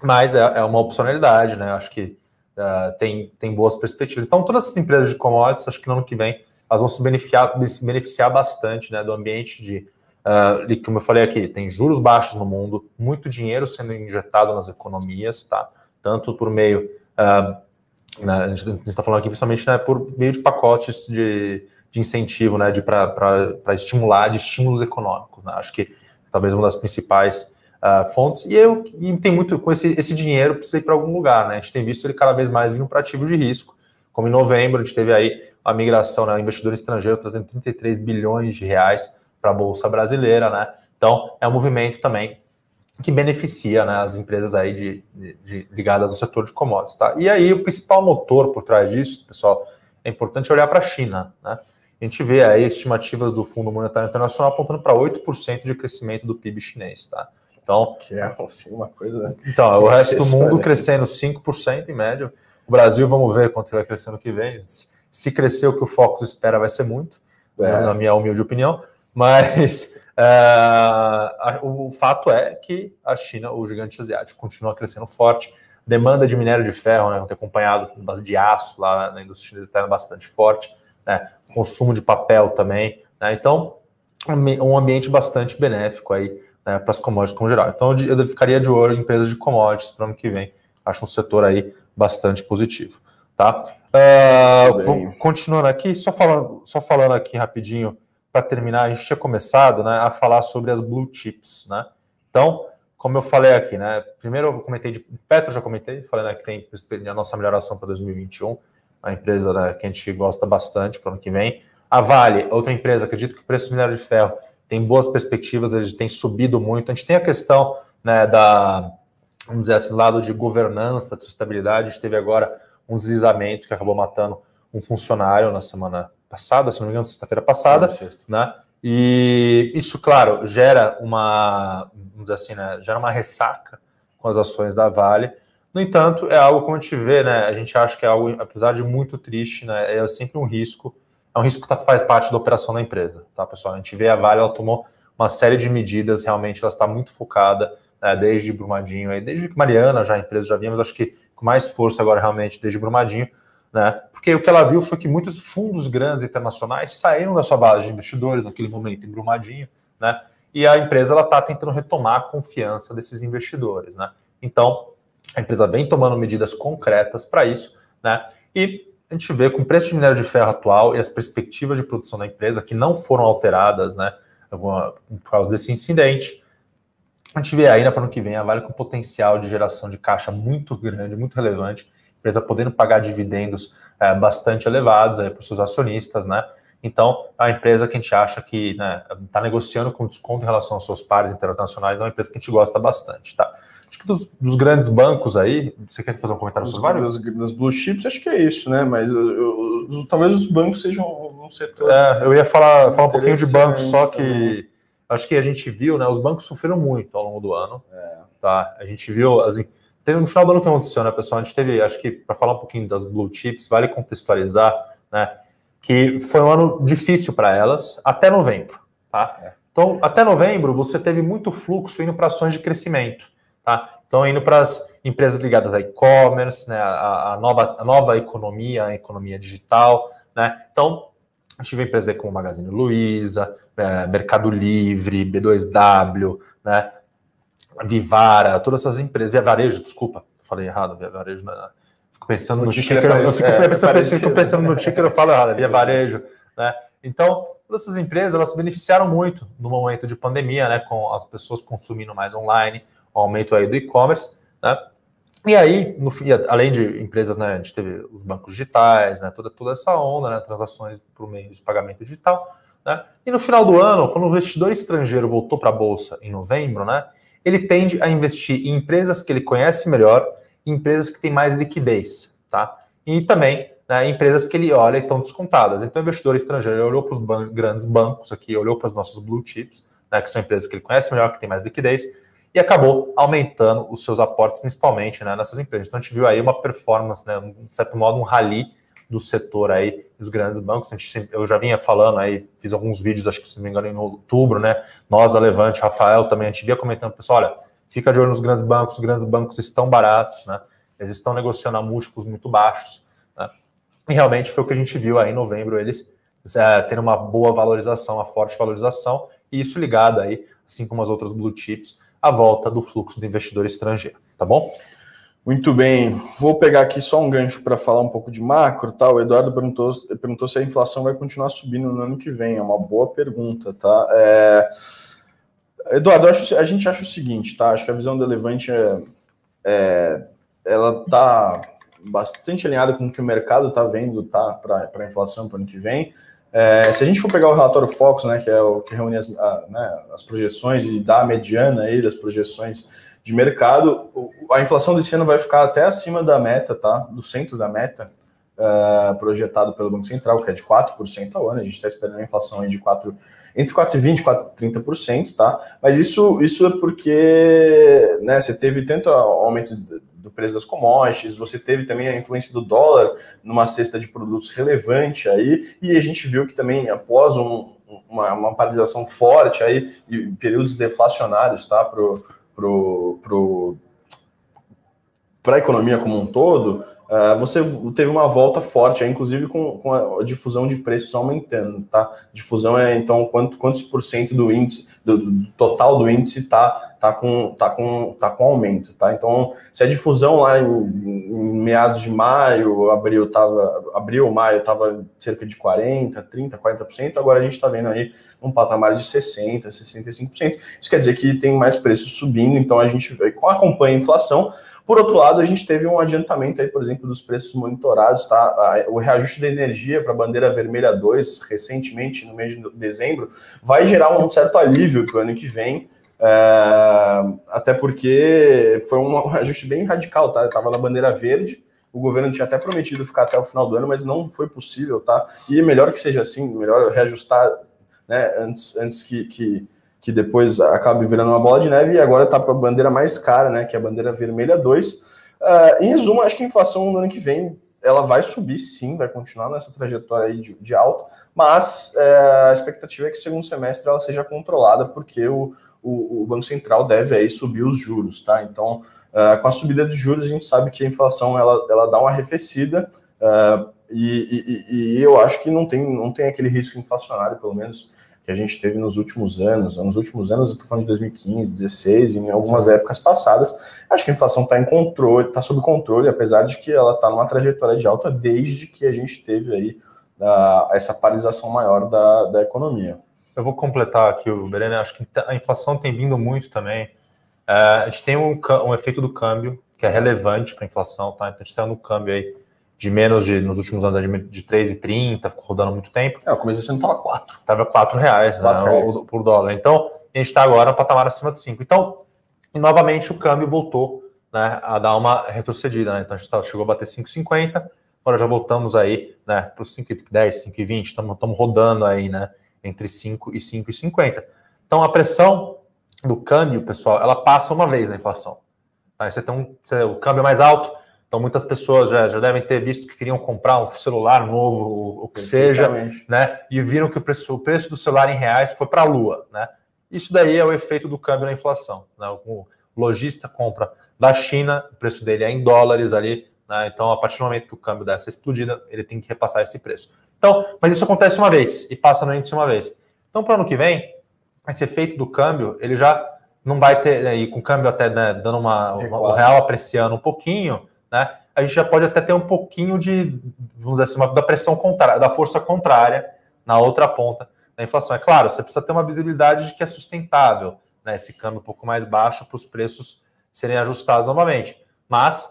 mas é, é uma opcionalidade, né? Acho que uh, tem, tem boas perspectivas. Então, todas essas empresas de commodities, acho que no ano que vem, elas vão se beneficiar, se beneficiar bastante, né? Do ambiente de, uh, como eu falei aqui, tem juros baixos no mundo, muito dinheiro sendo injetado nas economias, tá? Tanto por meio Uh, né, a gente está falando aqui principalmente né, por meio de pacotes de, de incentivo, né, de para estimular, de estímulos econômicos. Né? Acho que talvez uma das principais uh, fontes. E, eu, e tem muito com esse, esse dinheiro precisa ir para algum lugar. Né? A gente tem visto ele cada vez mais vindo para ativo de risco. Como em novembro, a gente teve aí a migração, né, o investidor estrangeiro trazendo 33 bilhões de reais para a Bolsa Brasileira. Né? Então, é um movimento também que beneficia né, as empresas aí de, de, de, ligadas ao setor de commodities. Tá? E aí, o principal motor por trás disso, pessoal, é importante olhar para a China. Né? A gente vê aí estimativas do Fundo Monetário Internacional apontando para 8% de crescimento do PIB chinês. Tá? Então, que é assim, uma coisa. Então, o resto do mundo crescendo 5% em média. O Brasil, vamos ver quanto vai crescer no que vem. Se crescer o que o Focus espera, vai ser muito, é. na minha humilde opinião. Mas é, o fato é que a China, o gigante asiático, continua crescendo forte. Demanda de minério de ferro, né, tem acompanhado de aço lá na indústria chinesa está bastante forte. Né, consumo de papel também. Né, então, um ambiente bastante benéfico aí né, para as commodities como geral. Então, eu ficaria de olho em empresas de commodities para o ano que vem. Acho um setor aí bastante positivo. Tá? Uh, continuando aqui, só falando, só falando aqui rapidinho para terminar, a gente tinha começado né, a falar sobre as blue chips, né? Então, como eu falei aqui, né? Primeiro eu comentei de Petro, já comentei, falei né, que tem a nossa melhoração para 2021, uma empresa né, que a gente gosta bastante para o ano que vem. A Vale, outra empresa, acredito que o preço do minério de ferro tem boas perspectivas, ele tem subido muito. A gente tem a questão né, da, vamos dizer assim, lado de governança, de sustentabilidade. A gente teve agora um deslizamento que acabou matando um funcionário na semana passada, se não me engano, sexta-feira passada, né? E isso, claro, gera uma, vamos dizer assim, né, gera uma ressaca com as ações da Vale. No entanto, é algo como a gente vê, né? A gente acha que é algo, apesar de muito triste, né? É sempre um risco, é um risco que tá, faz parte da operação da empresa, tá, pessoal? A gente vê a Vale, ela tomou uma série de medidas, realmente ela está muito focada, né, desde Brumadinho, aí, desde Mariana já a empresa já vinha, mas acho que com mais força agora realmente desde Brumadinho, né? Porque o que ela viu foi que muitos fundos grandes internacionais saíram da sua base de investidores naquele momento em Brumadinho, né? E a empresa ela está tentando retomar a confiança desses investidores, né? Então a empresa vem tomando medidas concretas para isso, né? E a gente vê com o preço de minério de ferro atual e as perspectivas de produção da empresa que não foram alteradas, né? Por causa desse incidente, a gente vê ainda para o ano que vem a Vale com potencial de geração de caixa muito grande, muito relevante empresa podendo pagar dividendos é, bastante elevados para os seus acionistas, né? Então, é a empresa que a gente acha que está né, tá negociando com desconto em relação aos seus pares internacionais, é uma empresa que a gente gosta bastante, tá? Acho que dos, dos grandes bancos aí, você quer fazer um comentário sobre vários? Das, das blue chips, acho que é isso, né? Mas eu, eu, talvez os bancos sejam um setor. É, eu ia falar, falar um pouquinho de bancos, só que também. Acho que a gente viu, né? Os bancos sofreram muito ao longo do ano. É. Tá? A gente viu as Teve no final do ano que aconteceu, né, pessoal? A gente teve, acho que para falar um pouquinho das blue chips, vale contextualizar, né, que foi um ano difícil para elas até novembro, tá? É. Então, até novembro, você teve muito fluxo indo para ações de crescimento, tá? Então, indo para as empresas ligadas a e-commerce, né, a, a, nova, a nova economia, a economia digital, né? Então, a gente vê empresas como Magazine Luiza, é, Mercado Livre, B2W, né? Vivara, todas essas empresas, Via Varejo, desculpa, falei errado, Via Varejo, não, fico pensando o no ticker, eu, eu fico, é, pensando, fico pensando no ticker, eu falo errado, Via Varejo, né? Então, todas essas empresas, elas se beneficiaram muito no momento de pandemia, né, com as pessoas consumindo mais online, o aumento aí do e-commerce, né? E aí, no, além de empresas, né, a gente teve os bancos digitais, né, toda, toda essa onda, né, transações por meio de pagamento digital, né? E no final do ano, quando o investidor estrangeiro voltou para a bolsa em novembro, né, ele tende a investir em empresas que ele conhece melhor, em empresas que têm mais liquidez, tá? E também né, empresas que ele olha e estão descontadas. Então, o investidor estrangeiro olhou para os ban grandes bancos aqui, olhou para os nossos blue chips, né, que são empresas que ele conhece melhor, que têm mais liquidez, e acabou aumentando os seus aportes, principalmente né, nessas empresas. Então a gente viu aí uma performance, né, de certo modo, um rally do setor aí dos grandes bancos. A gente, eu já vinha falando aí, fiz alguns vídeos, acho que se não me engano, em outubro, né? Nós da Levante, Rafael também, a gente via comentando, pessoal, olha, fica de olho nos grandes bancos, os grandes bancos estão baratos, né? Eles estão negociando a múltiplos muito baixos. Né? E realmente foi o que a gente viu aí em novembro, eles é, tendo uma boa valorização, uma forte valorização, e isso ligado aí, assim como as outras blue chips, à volta do fluxo do investidor estrangeiro, tá bom? Muito bem, vou pegar aqui só um gancho para falar um pouco de macro, tá? O Eduardo perguntou, perguntou se a inflação vai continuar subindo no ano que vem. É uma boa pergunta, tá? É... Eduardo, acho, a gente acha o seguinte, tá? Acho que a visão do Levante é, é ela tá bastante alinhada com o que o mercado está vendo, tá? Para a inflação para o ano que vem. É, se a gente for pegar o relatório Focus, né, que é o que reúne as, a, né, as projeções e dá a mediana aí das projeções de mercado, a inflação desse ano vai ficar até acima da meta, tá? Do centro da meta, uh, projetado pelo Banco Central, que é de 4% ao ano. A gente está esperando a inflação aí de 4, entre 4,20% e 4,30%, tá? Mas isso, isso é porque né, você teve tanto aumento do preço das commodities, você teve também a influência do dólar numa cesta de produtos relevante aí, e a gente viu que também após um, uma, uma paralisação forte aí e períodos deflacionários, tá? Para a economia como um todo, uh, você teve uma volta forte, inclusive com, com, a difusão de preços aumentando, tá? Difusão é então quanto, quantos por cento do índice, do, do total do índice tá, tá, com, tá, com, tá com aumento, tá? Então, se a difusão lá em, em meados de maio, abril, tava, abril, maio, tava cerca de 40, 30, 40%, agora a gente está vendo aí um patamar de 60, 65%. Isso quer dizer que tem mais preços subindo, então a gente acompanha a inflação, por outro lado, a gente teve um adiantamento aí, por exemplo, dos preços monitorados, tá? O reajuste da energia para a bandeira vermelha 2, recentemente, no mês de dezembro, vai gerar um certo alívio para o ano que vem. É... até porque foi um ajuste bem radical, tá? Estava na bandeira verde, o governo tinha até prometido ficar até o final do ano, mas não foi possível, tá? E melhor que seja assim, melhor reajustar né, antes, antes que, que que depois acaba virando uma bola de neve e agora está para a bandeira mais cara, né, que é a bandeira vermelha 2. Uh, ah, em resumo, acho que a inflação no ano que vem ela vai subir sim, vai continuar nessa trajetória aí de, de alta, mas uh, a expectativa é que o segundo semestre ela seja controlada, porque o, o, o Banco Central deve aí subir os juros, tá? Então, uh, com a subida dos juros, a gente sabe que a inflação ela, ela dá uma arrefecida, uh, e, e, e, eu acho que não tem, não tem aquele risco inflacionário, pelo menos que a gente teve nos últimos anos. Nos últimos anos, eu estou falando de 2015, 2016, em algumas épocas passadas, acho que a inflação está em controle, está sob controle, apesar de que ela está numa trajetória de alta desde que a gente teve aí uh, essa paralisação maior da, da economia. Eu vou completar aqui o Berene, acho que a inflação tem vindo muito também. Uh, a gente tem um, um efeito do câmbio que é relevante para a inflação, tá? Então a gente está no câmbio aí de menos de, nos últimos anos, de, de 3,30, ficou rodando muito tempo. É, o começo desse ano estava 4. Estava 4 reais, 4 né, reais. por dólar. Então, a gente está agora no patamar acima de 5. Então, e novamente o câmbio voltou né, a dar uma retrocedida. Né? Então, a gente tá, chegou a bater 5,50, agora já voltamos aí né, para os 5,10, 5,20, estamos rodando aí né, entre 5 e 5,50. Então, a pressão do câmbio, pessoal, ela passa uma vez na inflação. Tá? Você tem um, você, o câmbio mais alto, então, muitas pessoas já, já devem ter visto que queriam comprar um celular novo, o que seja, né? E viram que o preço, o preço do celular em reais foi para a lua, né? Isso daí é o efeito do câmbio na inflação. Né? O lojista compra da China, o preço dele é em dólares ali, né? Então, a partir do momento que o câmbio dessa explodida, ele tem que repassar esse preço. Então, mas isso acontece uma vez e passa no índice uma vez. Então, para o ano que vem, esse efeito do câmbio, ele já não vai ter, né, e com o câmbio até né, dando uma, uma, o real apreciando um pouquinho, né, a gente já pode até ter um pouquinho de, vamos dizer assim, da pressão contrária, da força contrária na outra ponta da inflação. É claro, você precisa ter uma visibilidade de que é sustentável, né, esse câmbio um pouco mais baixo para os preços serem ajustados novamente. Mas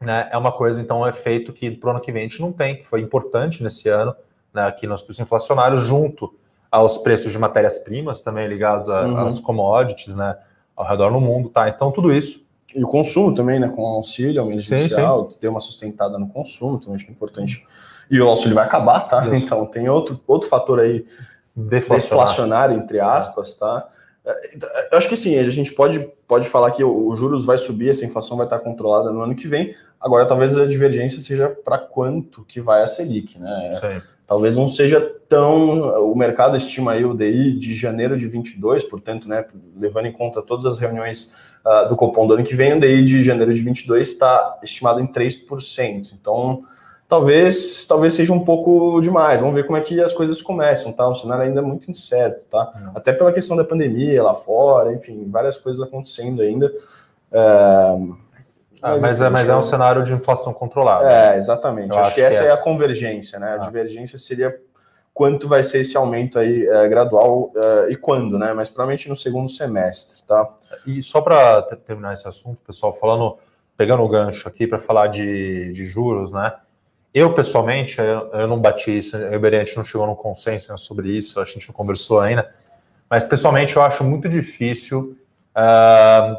né, é uma coisa, então, um efeito que para o ano que vem a gente não tem, que foi importante nesse ano, né, aqui nos preços inflacionários, junto aos preços de matérias-primas, também ligados uhum. às commodities, né, ao redor do mundo, tá? Então, tudo isso e o consumo também, né? Com o auxílio emergencial, ter uma sustentada no consumo também acho que é importante. E o auxílio vai acabar, tá? Isso. Então tem outro, outro fator aí deflacionário. deflacionário, entre aspas, tá? É, eu acho que sim, a gente pode, pode falar que o juros vai subir, essa inflação vai estar controlada no ano que vem. Agora, talvez a divergência seja para quanto que vai a Selic, né? Sim. Talvez não seja tão. O mercado estima aí o DI de janeiro de 22, portanto, né, levando em conta todas as reuniões uh, do Copom do ano que vem, o DI de janeiro de 22 está estimado em 3%. Então, talvez talvez seja um pouco demais. Vamos ver como é que as coisas começam, tá? O cenário ainda é muito incerto, tá? É. Até pela questão da pandemia lá fora, enfim, várias coisas acontecendo ainda. É... Mas, ah, mas, é, mas é um cenário de inflação controlada. É, exatamente. Acho, acho que, que essa é a convergência, né? A ah. divergência seria quanto vai ser esse aumento aí é, gradual é, e quando, né? Mas provavelmente no segundo semestre, tá? E só para terminar esse assunto, pessoal, falando, pegando o gancho aqui para falar de, de juros, né? Eu, pessoalmente, eu, eu não bati isso, eu e a gente não chegou num consenso né, sobre isso, a gente não conversou ainda, mas pessoalmente eu acho muito difícil, uh,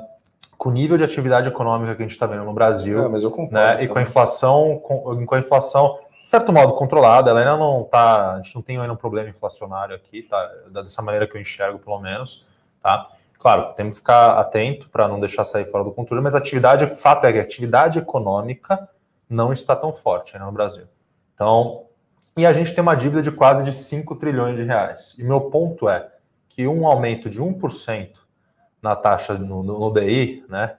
com o nível de atividade econômica que a gente está vendo no Brasil, é, concordo, né, e com a inflação, com, com, a inflação, de certo modo, controlada, ela ainda não está, a gente não tem ainda um problema inflacionário aqui, tá, dessa maneira que eu enxergo, pelo menos, tá? Claro, temos que ficar atento para não deixar sair fora do controle, mas a atividade, o fato é que a atividade econômica não está tão forte ainda no Brasil. Então, e a gente tem uma dívida de quase de 5 trilhões de reais. E meu ponto é que um aumento de 1% na taxa no, no, no DI, né,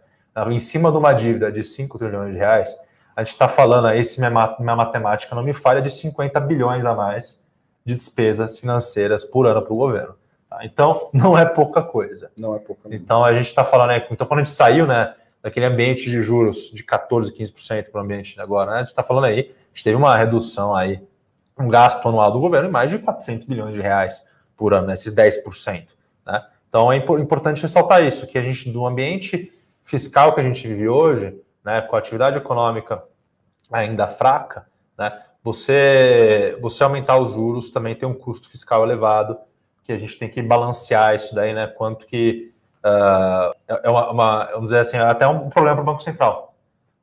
em cima de uma dívida de 5 trilhões de reais, a gente está falando aí, se minha, minha matemática não me falha, de 50 bilhões a mais de despesas financeiras por ano para o governo. Tá? Então, não é pouca coisa. Não é pouca. Então, a gente está falando aí, então quando a gente saiu, né, daquele ambiente de juros de 14%, 15% para o ambiente agora, né? A gente está falando aí, a gente teve uma redução aí, um gasto anual do governo em mais de 400 bilhões de reais por ano, né? esses 10%. Né? Então é importante ressaltar isso, que a gente, do ambiente fiscal que a gente vive hoje, né, com a atividade econômica ainda fraca, né, você, você aumentar os juros também tem um custo fiscal elevado, que a gente tem que balancear isso daí, né? Quanto que uh, é uma, uma, vamos dizer assim, é até um problema para o Banco Central.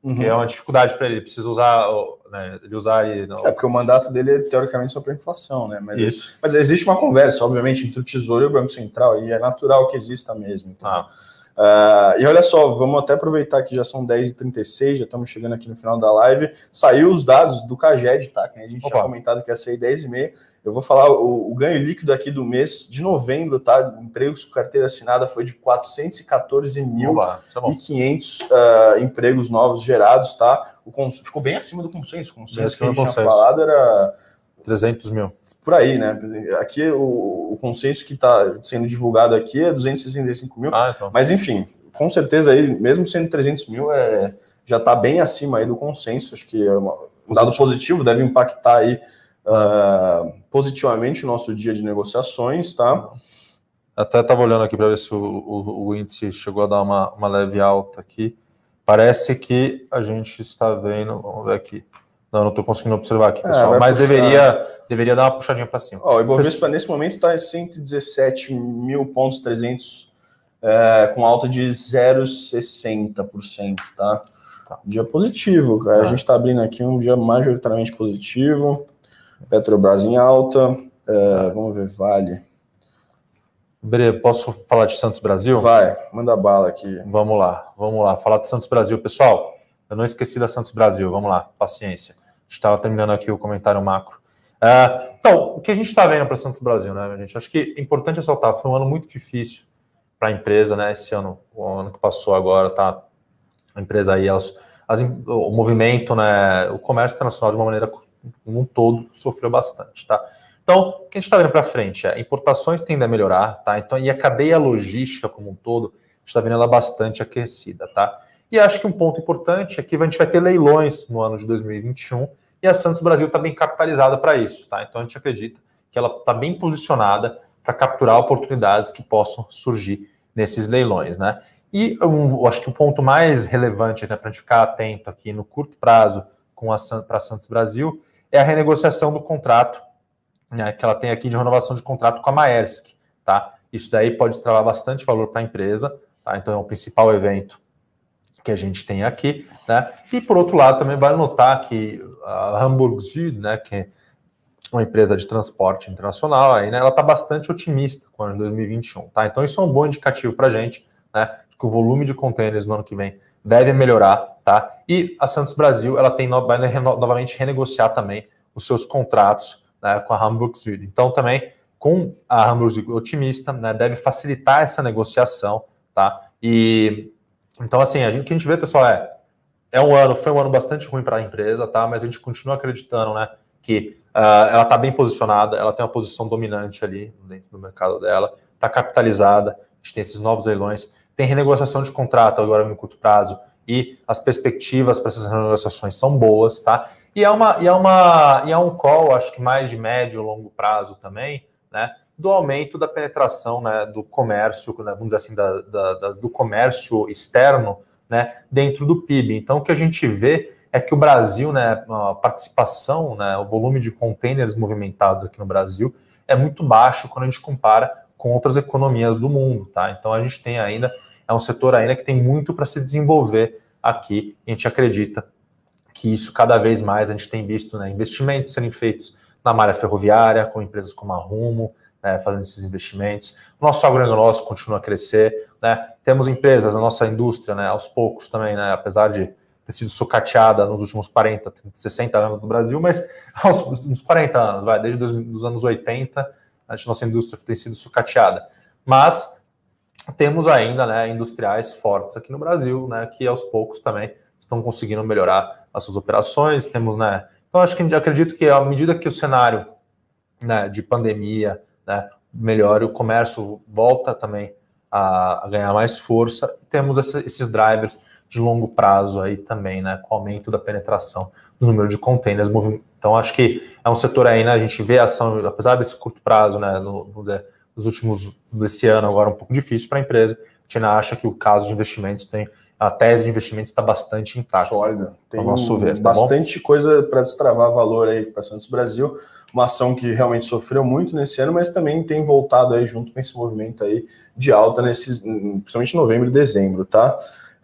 Uhum. É uma dificuldade para ele, ele precisa usar, né, ele usar e não... É porque o mandato dele é teoricamente só para inflação, né? Mas, Isso. mas existe uma conversa, obviamente, entre o Tesouro e o Banco Central, e é natural que exista mesmo. Então, ah. Uh, e olha só, vamos até aproveitar que já são 10h36, já estamos chegando aqui no final da live. Saiu os dados do CAGED, tá? Que a gente Opa. tinha comentado que ia sair 10h30. Eu vou falar o, o, ganho líquido aqui do mês de novembro, tá? Empregos com carteira assinada foi de 414.500 uh, ah, empregos novos gerados, tá? O cons... Ficou bem acima do consenso. O consenso que a gente tinha falado era 300 mil. Por aí, né? Aqui o, o consenso que está sendo divulgado aqui é 265 mil. Ah, então. Mas enfim, com certeza aí, mesmo sendo 300 mil, é, já está bem acima aí do consenso. Acho que é um dado positivo, deve impactar aí uh, positivamente o nosso dia de negociações, tá? Até estava olhando aqui para ver se o, o, o, índice chegou a dar uma, uma leve alta aqui. Parece que a gente está vendo, vamos ver aqui. Não, não estou conseguindo observar aqui, é, pessoal. É, mas deveria, deveria dar uma puxadinha para cima. Ó, o Ibovespa nesse momento está em 117 mil pontos 300, é, com alta de 0,60%, tá? tá? Dia positivo, cara. A é. gente está abrindo aqui um dia majoritariamente positivo. Petrobras em alta. É, vamos ver, Vale. Bre, posso falar de Santos Brasil? Vai, manda bala aqui. Vamos lá, vamos lá. Falar de Santos Brasil. Pessoal, eu não esqueci da Santos Brasil. Vamos lá, paciência. A gente estava terminando aqui o comentário macro. É, então, o que a gente está vendo para Santos Brasil, né, gente? Acho que é importante ressaltar, foi um ano muito difícil para a empresa, né? Esse ano, o ano que passou agora, tá? A empresa aí, elas, as, o movimento, né? O comércio internacional de uma maneira um todo sofreu bastante, tá? Então, o que a gente está vendo para frente é importações tendem a melhorar, tá? Então, e a cadeia logística como um todo, a gente está vendo ela bastante aquecida, tá? E acho que um ponto importante é que a gente vai ter leilões no ano de 2021 e a Santos Brasil está bem capitalizada para isso, tá? Então a gente acredita que ela está bem posicionada para capturar oportunidades que possam surgir nesses leilões, né? E eu acho que o ponto mais relevante né, para a gente ficar atento aqui no curto prazo com a para a Santos Brasil é a renegociação do contrato né, que ela tem aqui de renovação de contrato com a Maersk, tá? Isso daí pode travar bastante valor para a empresa, tá? Então é o principal evento que a gente tem aqui, né? E por outro lado também vai notar que a Hamburg Süd, né, que uma empresa de transporte internacional, aí, né, ela está bastante otimista com o ano de 2021, tá? Então isso é um bom indicativo para a gente, né, que o volume de contêineres no ano que vem deve melhorar, tá? E a Santos Brasil, ela tem vai novamente renegociar também os seus contratos né, com a Hamburg Süd. Então também com a Hamburg Süd otimista, né, deve facilitar essa negociação, tá? E então assim, a gente, o que a gente vê, pessoal, é é um ano, foi um ano bastante ruim para a empresa, tá? Mas a gente continua acreditando, né, que uh, ela está bem posicionada, ela tem uma posição dominante ali dentro do mercado dela, está capitalizada, a gente tem esses novos leilões, tem renegociação de contrato agora no curto prazo e as perspectivas para essas renegociações são boas, tá? E é uma e é uma e é um call, acho que mais de médio e longo prazo também, né? Do aumento da penetração, né, do comércio, né, vamos dizer assim, da, da, do comércio externo, né, dentro do PIB. Então, o que a gente vê é que o Brasil, né, a participação, né, o volume de containers movimentados aqui no Brasil é muito baixo quando a gente compara com outras economias do mundo, tá? Então a gente tem ainda é um setor ainda que tem muito para se desenvolver aqui. A gente acredita que isso cada vez mais a gente tem visto né, investimentos serem feitos na malha ferroviária, com empresas como a Rumo, né, fazendo esses investimentos. O nosso agronegócio continua a crescer. Né? Temos empresas, a nossa indústria, né, aos poucos também, né, apesar de ter sido sucateada nos últimos 40, 30, 60 anos no Brasil, mas aos, uns 40 anos, vai, desde os anos 80, a nossa indústria tem sido sucateada. Mas temos ainda né, industriais fortes aqui no Brasil, né, que aos poucos também estão conseguindo melhorar as suas operações. Temos, né, então acho que acredito que à medida que o cenário né, de pandemia né, melhora, o comércio volta também a, a ganhar mais força. Temos essa, esses drivers de longo prazo aí também, né, com aumento da penetração do número de containers. Então, acho que é um setor aí, né, a gente vê a ação, apesar desse curto prazo, né, no, vamos dizer, nos últimos, desse ano agora um pouco difícil para a empresa, a gente ainda acha que o caso de investimentos tem, a tese de investimentos está bastante intacta. Sólida. Tem nosso ver, tá bastante bom? coisa para destravar valor aí para Santos Brasil, uma ação que realmente sofreu muito nesse ano, mas também tem voltado aí junto com esse movimento aí de alta, nesses, principalmente em novembro e dezembro, tá?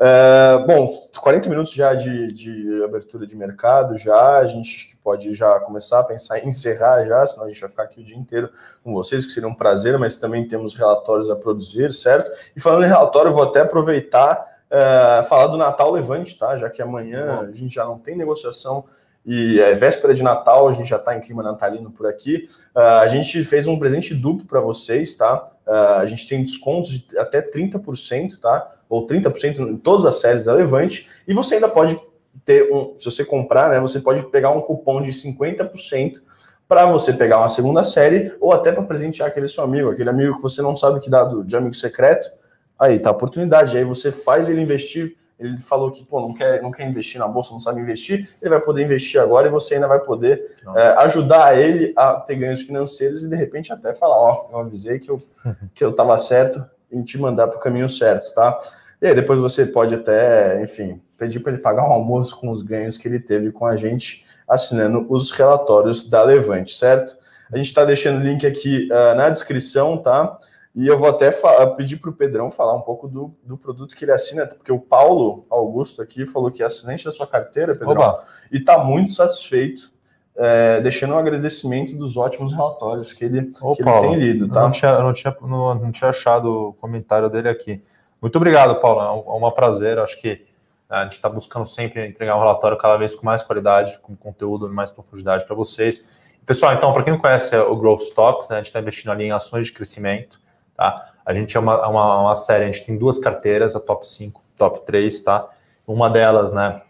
É, bom, 40 minutos já de, de, abertura de mercado, já a gente pode já começar a pensar em encerrar já, senão a gente vai ficar aqui o dia inteiro com vocês, que seria um prazer, mas também temos relatórios a produzir, certo? E falando em relatório, vou até aproveitar é, falar do Natal Levante, tá? Já que amanhã a gente já não tem negociação e é véspera de Natal, a gente já está em clima natalino por aqui. Uh, a gente fez um presente duplo para vocês, tá? Uh, a gente tem descontos de até 30%, tá? Ou 30% em todas as séries da Levante. E você ainda pode ter um, se você comprar, né? Você pode pegar um cupom de 50% para você pegar uma segunda série ou até para presentear aquele seu amigo, aquele amigo que você não sabe que dá de amigo secreto. Aí tá a oportunidade. Aí você faz ele investir ele falou que pô, não, quer, não quer investir na bolsa, não sabe investir, ele vai poder investir agora e você ainda vai poder é, ajudar ele a ter ganhos financeiros e de repente até falar, ó, eu avisei que eu, que eu tava certo em te mandar para o caminho certo, tá? E aí depois você pode até, enfim, pedir para ele pagar um almoço com os ganhos que ele teve com a gente assinando os relatórios da Levante, certo? A gente está deixando o link aqui uh, na descrição, tá? E eu vou até pedir para o Pedrão falar um pouco do, do produto que ele assina, porque o Paulo Augusto aqui falou que é assinante da sua carteira, Pedrão, Oba. e está muito satisfeito, é, deixando um agradecimento dos ótimos relatórios que ele, Ô, que Paulo, ele tem lido. Tá? Eu, não tinha, eu não, tinha, não, não tinha achado o comentário dele aqui. Muito obrigado, Paulo. É um, é prazer. Acho que a gente está buscando sempre entregar um relatório cada vez com mais qualidade, com conteúdo mais profundidade para vocês. Pessoal, então, para quem não conhece o Growth Stocks, né, a gente está investindo ali em ações de crescimento. Tá? A gente é uma, uma, uma, série, a gente tem duas carteiras, a top 5, top 3, tá? Uma delas, né,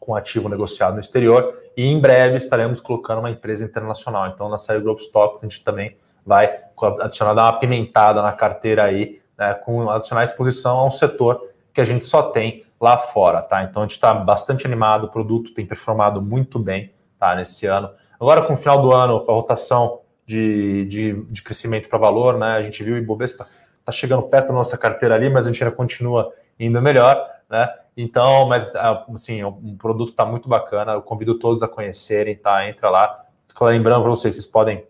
com ativo negociado no exterior, e em breve estaremos colocando uma empresa internacional. Então, na série Growth Stocks, a gente também vai adicionar, uma pimentada na carteira aí, né, com adicionar exposição a um setor que a gente só tem lá fora, tá? Então, a gente está bastante animado, o produto tem performado muito bem, tá, nesse ano. Agora, com o final do ano, a rotação de, de, de crescimento para valor, né? A gente viu o Ibovespa está chegando perto da nossa carteira ali, mas a gente ainda continua indo melhor, né? Então, mas ah, assim, o produto está muito bacana, eu convido todos a conhecerem, tá? Entra lá. Lembrando para vocês, vocês podem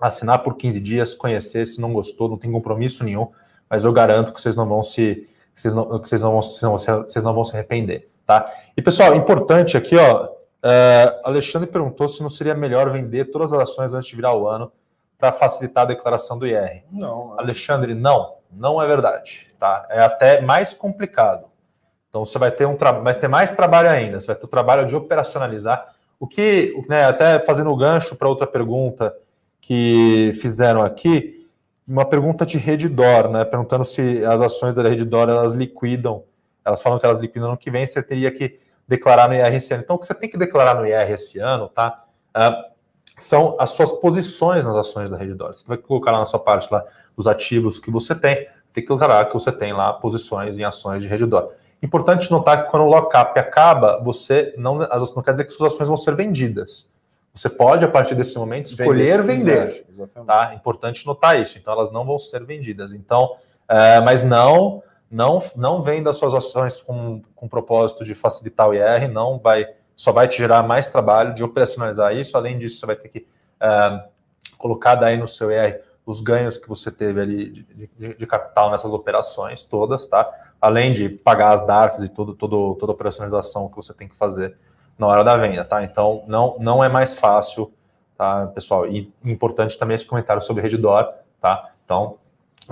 assinar por 15 dias, conhecer, se não gostou, não tem compromisso nenhum, mas eu garanto que vocês não vão se vocês não, vocês não vão, vocês não vão se arrepender, tá? E pessoal, importante aqui, ó, Uh, Alexandre perguntou se não seria melhor vender todas as ações antes de virar o ano para facilitar a declaração do IR. Não. Alexandre, não, não é verdade. Tá? É até mais complicado. Então você vai ter um vai ter mais trabalho ainda. Você vai ter o trabalho de operacionalizar. O que, né, até fazendo o gancho para outra pergunta que fizeram aqui, uma pergunta de Redditor, né, perguntando se as ações da Redditor elas liquidam. Elas falam que elas liquidam no que vem. Você teria que declarar no IR esse ano. Então o que você tem que declarar no IR esse ano, tá? Uh, são as suas posições nas ações da Redditor. Você vai colocar lá na sua parte lá os ativos que você tem tem que declarar que você tem lá posições em ações de Redditor. Importante notar que quando o lockup acaba, você não, não quer dizer que suas ações vão ser vendidas. Você pode, a partir desse momento, escolher vender. Tá? Importante notar isso. Então, elas não vão ser vendidas. Então, é, mas não, não, não venda suas ações com, com propósito de facilitar o IR, não vai, só vai te gerar mais trabalho de operacionalizar isso. Além disso, você vai ter que é, colocar daí no seu IR os ganhos que você teve ali de, de, de, capital nessas operações todas, tá? Além de pagar as DARFs e tudo, tudo, toda a operacionalização que você tem que fazer na hora da venda, tá? Então, não, não é mais fácil, tá, pessoal? E importante também esse comentário sobre Redditor, tá? Então,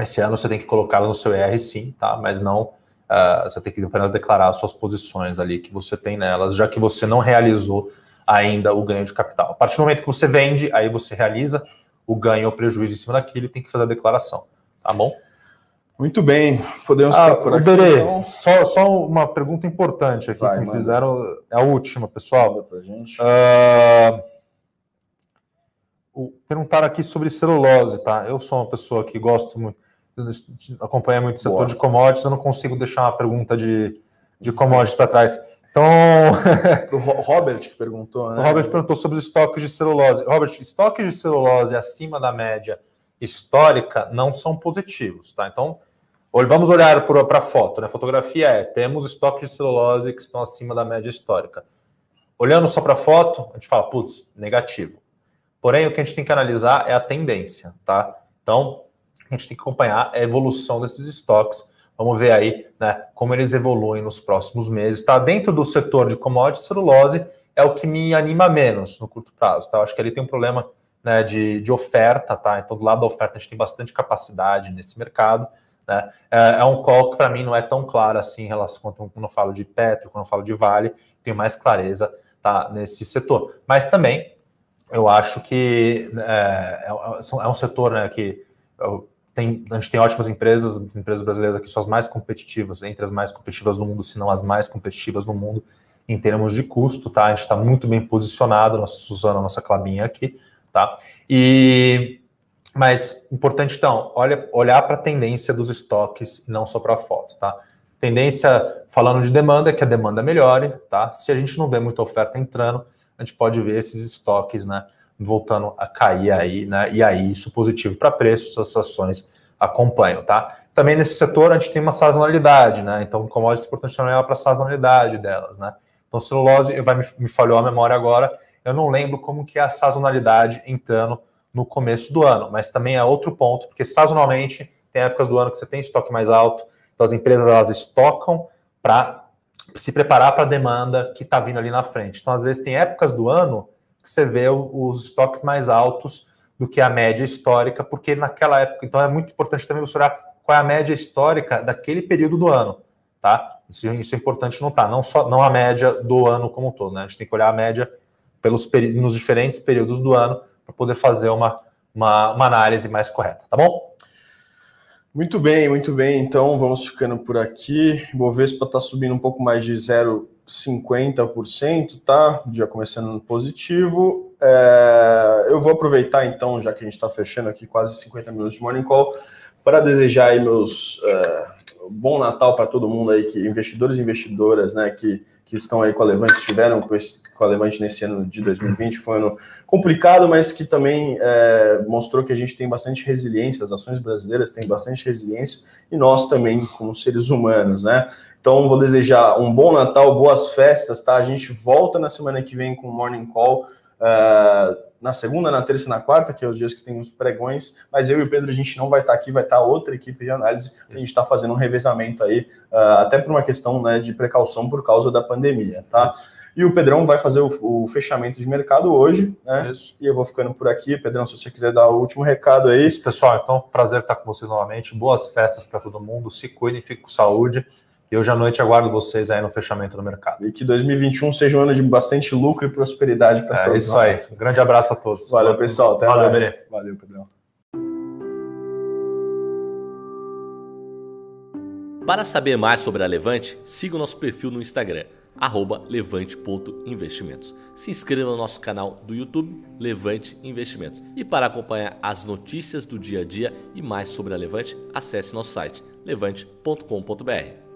esse ano você tem que colocá-lo no seu ER sim, tá? Mas não, uh, você tem que apenas declarar as suas posições ali que você tem nelas, já que você não realizou ainda o ganho de capital. A partir do momento que você vende, aí você realiza o ganho ou prejuízo em cima daquilo e tem que fazer a declaração. Tá bom? Muito bem, podemos ah, ficar por aqui. Berê, então. só, só uma pergunta importante aqui Vai, que me fizeram, é a última, pessoal. Pra gente. Uh, perguntaram aqui sobre celulose, tá? Eu sou uma pessoa que gosto muito, acompanha muito o setor Boa. de commodities, eu não consigo deixar uma pergunta de, de commodities para trás. Então. o Robert que perguntou, né? O Robert perguntou sobre os estoques de celulose. Robert, estoques de celulose acima da média histórica não são positivos, tá? Então, vamos olhar para a foto, né? fotografia é: temos estoques de celulose que estão acima da média histórica. Olhando só para a foto, a gente fala, putz, negativo. Porém, o que a gente tem que analisar é a tendência, tá? Então, a gente tem que acompanhar a evolução desses estoques Vamos ver aí né, como eles evoluem nos próximos meses. Está dentro do setor de commodities, celulose é o que me anima menos no curto prazo. Tá? Eu acho que ele tem um problema né, de, de oferta, tá? Então, do lado da oferta, a gente tem bastante capacidade nesse mercado. Né? É, é um call que para mim não é tão claro assim em relação quando, eu falo de Petro, quando eu falo de Vale, tenho mais clareza tá, nesse setor. Mas também eu acho que é, é, é um setor né, que tem, a gente tem ótimas empresas, empresas brasileiras aqui são as mais competitivas, entre as mais competitivas do mundo, se não as mais competitivas do mundo em termos de custo, tá? A gente está muito bem posicionado, nossa Suzana, nossa Clabinha aqui, tá? E mas importante então, olha, olhar para a tendência dos estoques e não só para a foto, tá? Tendência falando de demanda que a demanda melhore, tá? Se a gente não vê muita oferta entrando, a gente pode ver esses estoques, né? Voltando a cair aí, né? E aí, isso positivo para preços, as ações acompanham, tá? Também nesse setor a gente tem uma sazonalidade, né? Então, commodities é importante olhar para a sazonalidade delas, né? Então, celulose, vai me, me falhou a memória agora, eu não lembro como que é a sazonalidade entrando no começo do ano, mas também é outro ponto, porque sazonalmente tem épocas do ano que você tem estoque mais alto, então as empresas elas estocam para se preparar para a demanda que está vindo ali na frente. Então, às vezes, tem épocas do ano que você vê os estoques mais altos do que a média histórica, porque naquela época, então é muito importante também você olhar qual é a média histórica daquele período do ano, tá? Isso, isso é importante notar, não só não a média do ano como um todo, né? A gente tem que olhar a média pelos nos diferentes períodos do ano para poder fazer uma, uma, uma análise mais correta, tá bom? Muito bem, muito bem. Então vamos ficando por aqui. Bovespa está subindo um pouco mais de 0,50%, tá? Dia começando positivo. É... Eu vou aproveitar então, já que a gente está fechando aqui quase 50 minutos de Morning Call, para desejar aí meus uh, bom Natal para todo mundo aí, que investidores e investidoras, né, que que estão aí com a Levante, estiveram com, esse, com a Levante nesse ano de 2020, foi um ano complicado, mas que também é, mostrou que a gente tem bastante resiliência, as ações brasileiras têm bastante resiliência, e nós também, como seres humanos, né? Então, vou desejar um bom Natal, boas festas, tá? A gente volta na semana que vem com o Morning Call. Uh, na segunda, na terça e na quarta, que é os dias que tem os pregões, mas eu e o Pedro a gente não vai estar aqui, vai estar outra equipe de análise, a gente está fazendo um revezamento aí, uh, até por uma questão né, de precaução por causa da pandemia, tá? E o Pedrão vai fazer o, o fechamento de mercado hoje, né? Isso. E eu vou ficando por aqui. Pedrão, se você quiser dar o último recado aí. Isso, pessoal. Então, prazer estar com vocês novamente. Boas festas para todo mundo. Se cuidem, fiquem com saúde. E hoje à noite aguardo vocês aí no fechamento do mercado. E que 2021 seja um ano de bastante lucro e prosperidade para é, todos. É isso aí. Um grande abraço a todos. Valeu, pessoal. Até Valeu, Benê. Valeu, Pedrão. Para saber mais sobre a Levante, siga o nosso perfil no Instagram, levante.investimentos. Se inscreva no nosso canal do YouTube, Levante Investimentos. E para acompanhar as notícias do dia a dia e mais sobre a Levante, acesse nosso site levante.com.br.